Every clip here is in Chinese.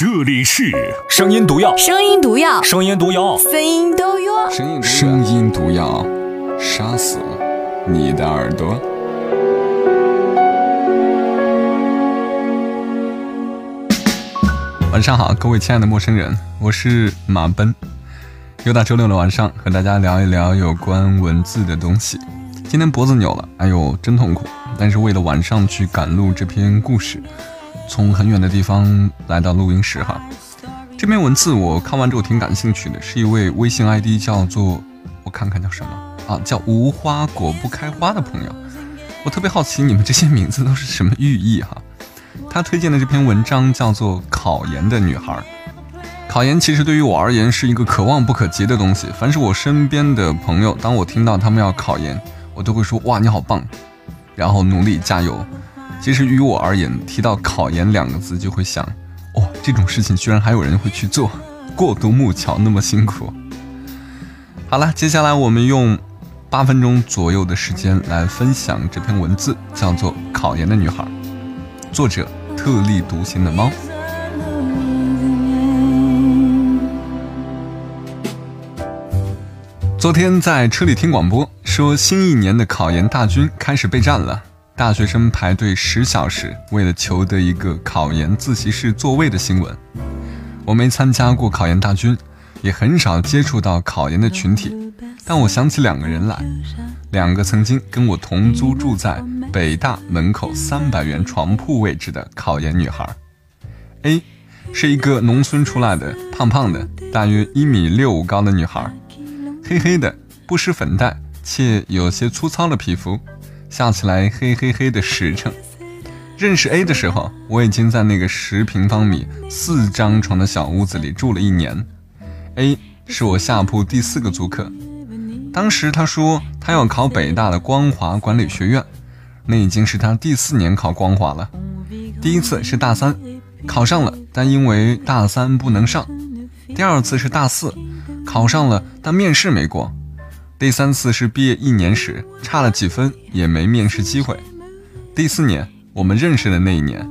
这里是声音毒药，声音毒药，声音毒药，声音毒药。声音毒药，杀死你的耳朵。晚上好，各位亲爱的陌生人，我是马奔。又到周六的晚上，和大家聊一聊有关文字的东西。今天脖子扭了，哎呦，真痛苦。但是为了晚上去赶路这篇故事，从很远的地方来到录音室哈。这篇文字我看完之后挺感兴趣的，是一位微信 ID 叫做我看看叫什么啊，叫无花果不开花的朋友。我特别好奇你们这些名字都是什么寓意哈。他推荐的这篇文章叫做《考研的女孩》。考研其实对于我而言是一个可望不可及的东西。凡是我身边的朋友，当我听到他们要考研，我都会说：“哇，你好棒！”然后努力加油。其实于我而言，提到考研两个字，就会想：哦，这种事情居然还有人会去做，过独木桥那么辛苦。好了，接下来我们用八分钟左右的时间来分享这篇文字，叫做《考研的女孩》，作者。特立独行的猫。昨天在车里听广播，说新一年的考研大军开始备战了，大学生排队十小时，为了求得一个考研自习室座位的新闻。我没参加过考研大军，也很少接触到考研的群体，但我想起两个人来，两个曾经跟我同租住在。北大门口三百元床铺位置的考研女孩，A 是一个农村出来的胖胖的，大约一米六五高的女孩，黑黑的，不施粉黛且有些粗糙的皮肤，下起来黑黑黑的实诚。认识 A 的时候，我已经在那个十平方米、四张床的小屋子里住了一年。A 是我下铺第四个租客，当时他说他要考北大的光华管理学院。那已经是他第四年考光华了，第一次是大三，考上了，但因为大三不能上；第二次是大四，考上了，但面试没过；第三次是毕业一年时，差了几分也没面试机会；第四年我们认识的那一年，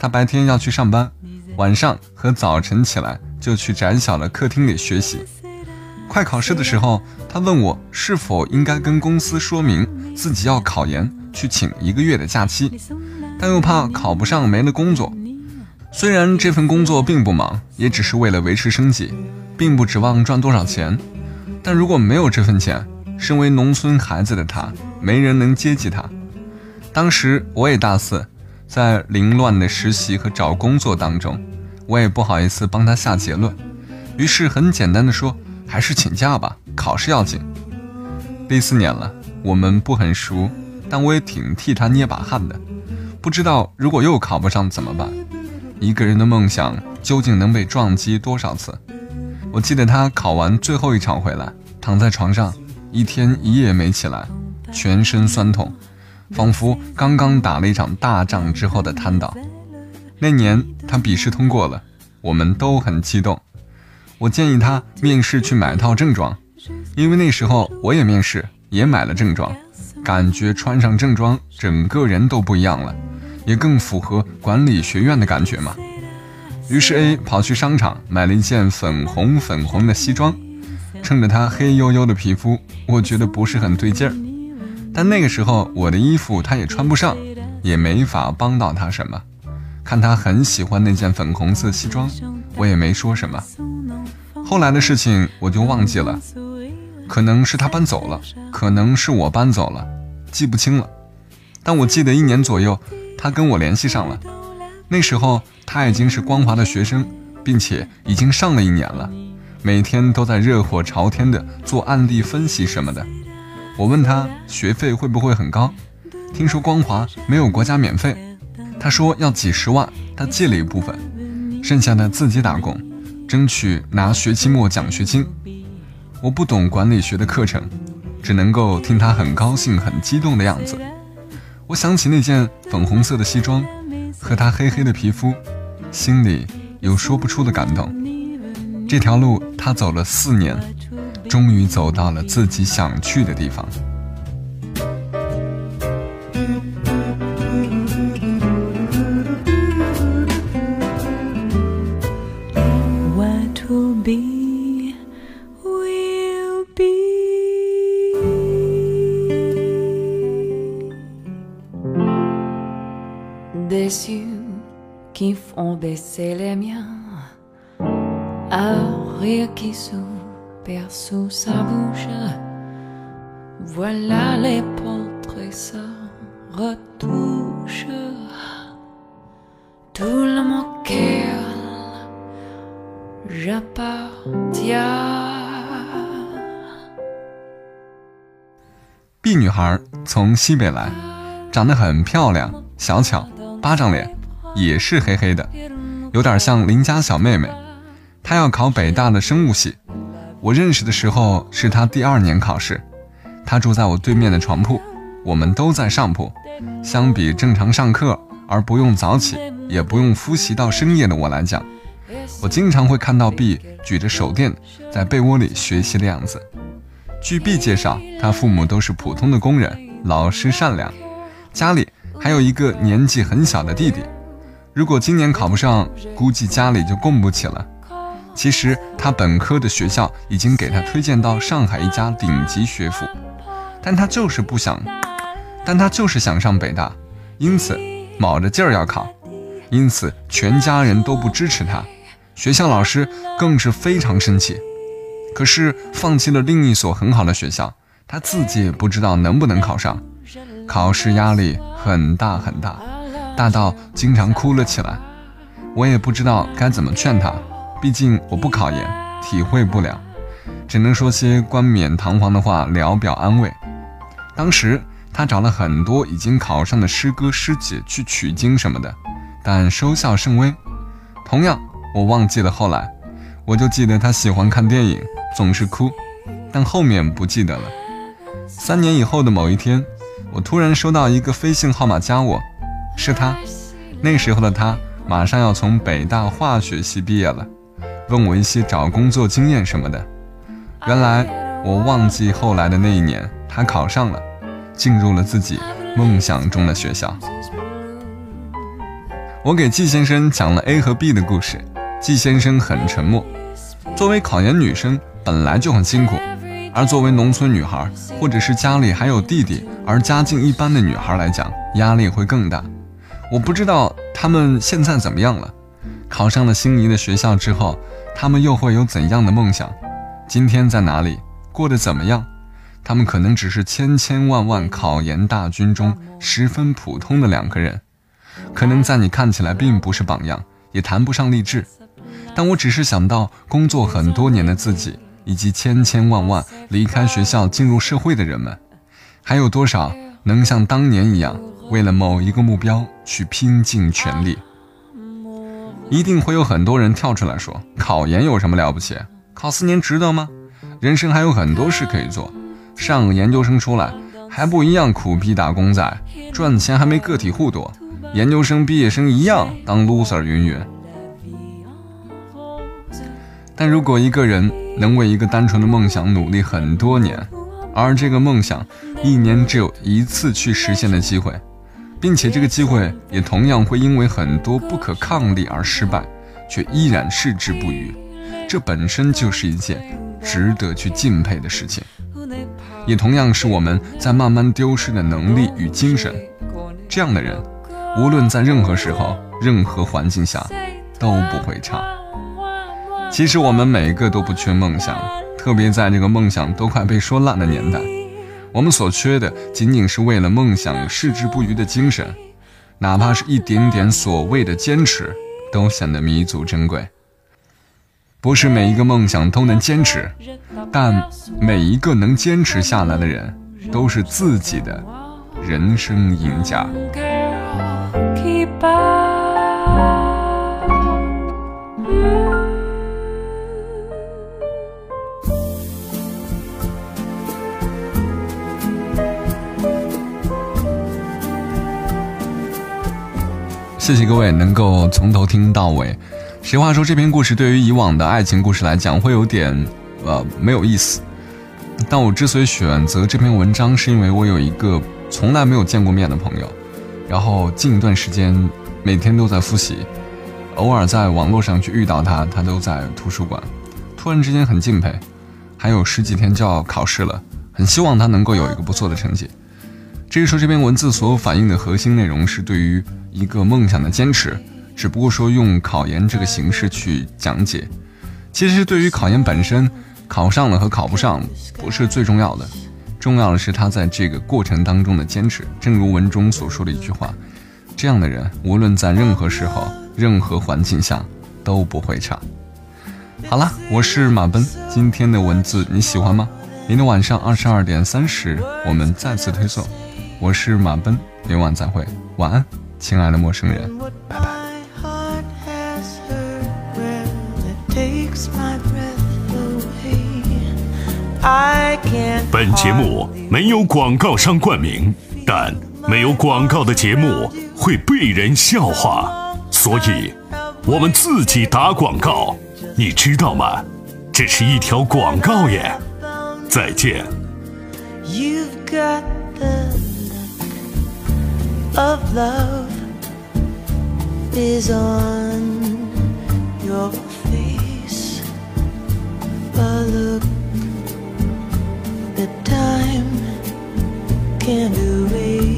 他白天要去上班，晚上和早晨起来就去窄小的客厅里学习。快考试的时候，他问我是否应该跟公司说明自己要考研。去请一个月的假期，但又怕考不上没了工作。虽然这份工作并不忙，也只是为了维持生计，并不指望赚多少钱。但如果没有这份钱，身为农村孩子的他，没人能接济他。当时我也大四，在凌乱的实习和找工作当中，我也不好意思帮他下结论，于是很简单的说，还是请假吧，考试要紧。第四年了，我们不很熟。但我也挺替他捏把汗的，不知道如果又考不上怎么办？一个人的梦想究竟能被撞击多少次？我记得他考完最后一场回来，躺在床上一天一夜没起来，全身酸痛，仿佛刚刚打了一场大仗之后的瘫倒。那年他笔试通过了，我们都很激动。我建议他面试去买套正装，因为那时候我也面试，也买了正装。感觉穿上正装，整个人都不一样了，也更符合管理学院的感觉嘛。于是 A 跑去商场买了一件粉红粉红的西装，衬着他黑黝黝的皮肤，我觉得不是很对劲儿。但那个时候我的衣服他也穿不上，也没法帮到他什么。看他很喜欢那件粉红色西装，我也没说什么。后来的事情我就忘记了。可能是他搬走了，可能是我搬走了，记不清了。但我记得一年左右，他跟我联系上了。那时候他已经是光华的学生，并且已经上了一年了，每天都在热火朝天的做案例分析什么的。我问他学费会不会很高，听说光华没有国家免费，他说要几十万，他借了一部分，剩下的自己打工，争取拿学期末奖学金。我不懂管理学的课程，只能够听他很高兴、很激动的样子。我想起那件粉红色的西装和他黑黑的皮肤，心里有说不出的感动。这条路他走了四年，终于走到了自己想去的地方。，B 女孩从西北来，长得很漂亮，小巧，巴掌脸，也是黑黑的，有点像邻家小妹妹。她要考北大的生物系，我认识的时候是他第二年考试。他住在我对面的床铺，我们都在上铺。相比正常上课而不用早起，也不用复习到深夜的我来讲，我经常会看到 B 举着手电在被窝里学习的样子。据 B 介绍，他父母都是普通的工人，老实善良，家里还有一个年纪很小的弟弟。如果今年考不上，估计家里就供不起了。其实他本科的学校已经给他推荐到上海一家顶级学府，但他就是不想，但他就是想上北大，因此卯着劲儿要考，因此全家人都不支持他，学校老师更是非常生气。可是放弃了另一所很好的学校，他自己也不知道能不能考上，考试压力很大很大，大到经常哭了起来。我也不知道该怎么劝他，毕竟我不考研，体会不了，只能说些冠冕堂皇的话聊表安慰。当时他找了很多已经考上的师哥师姐去取经什么的，但收效甚微。同样，我忘记了后来，我就记得他喜欢看电影。总是哭，但后面不记得了。三年以后的某一天，我突然收到一个飞信号码加我，是他。那时候的他马上要从北大化学系毕业了，问我一些找工作经验什么的。原来我忘记后来的那一年，他考上了，进入了自己梦想中的学校。我给季先生讲了 A 和 B 的故事，季先生很沉默。作为考研女生。本来就很辛苦，而作为农村女孩，或者是家里还有弟弟而家境一般的女孩来讲，压力会更大。我不知道他们现在怎么样了，考上了心仪的学校之后，他们又会有怎样的梦想？今天在哪里，过得怎么样？他们可能只是千千万万考研大军中十分普通的两个人，可能在你看起来并不是榜样，也谈不上励志。但我只是想到工作很多年的自己。以及千千万万离开学校进入社会的人们，还有多少能像当年一样为了某一个目标去拼尽全力？一定会有很多人跳出来说：“考研有什么了不起？考四年值得吗？人生还有很多事可以做。上个研究生出来还不一样苦逼打工仔，赚钱还没个体户多。研究生毕业生一样当 loser 云云。”但如果一个人能为一个单纯的梦想努力很多年，而这个梦想一年只有一次去实现的机会，并且这个机会也同样会因为很多不可抗力而失败，却依然矢志不渝，这本身就是一件值得去敬佩的事情，也同样是我们在慢慢丢失的能力与精神。这样的人，无论在任何时候、任何环境下，都不会差。其实我们每个都不缺梦想，特别在这个梦想都快被说烂的年代，我们所缺的仅仅是为了梦想矢志不渝的精神，哪怕是一点点所谓的坚持，都显得弥足珍贵。不是每一个梦想都能坚持，但每一个能坚持下来的人，都是自己的人生赢家。谢谢各位能够从头听到尾。实话说，这篇故事对于以往的爱情故事来讲，会有点呃没有意思。但我之所以选择这篇文章，是因为我有一个从来没有见过面的朋友，然后近一段时间每天都在复习，偶尔在网络上去遇到他，他都在图书馆。突然之间很敬佩。还有十几天就要考试了，很希望他能够有一个不错的成绩。至于说，这篇文字所反映的核心内容是对于一个梦想的坚持，只不过说用考研这个形式去讲解。其实，对于考研本身，考上了和考不上不是最重要的，重要的是他在这个过程当中的坚持。正如文中所说的一句话：“这样的人，无论在任何时候、任何环境下都不会差。”好了，我是马奔，今天的文字你喜欢吗？明天晚上二十二点三十，我们再次推送。我是马奔，明晚再会，晚安，亲爱的陌生人，拜拜。本节目没有广告商冠名，但没有广告的节目会被人笑话，所以我们自己打广告，你知道吗？这是一条广告耶！再见。Of love is on your face. But look, that time can't erase.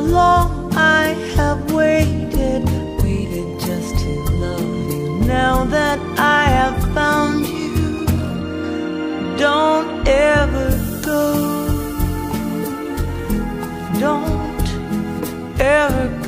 long I have waited, waited just to love you. Now that I have found you, don't ever go. Don't ever go.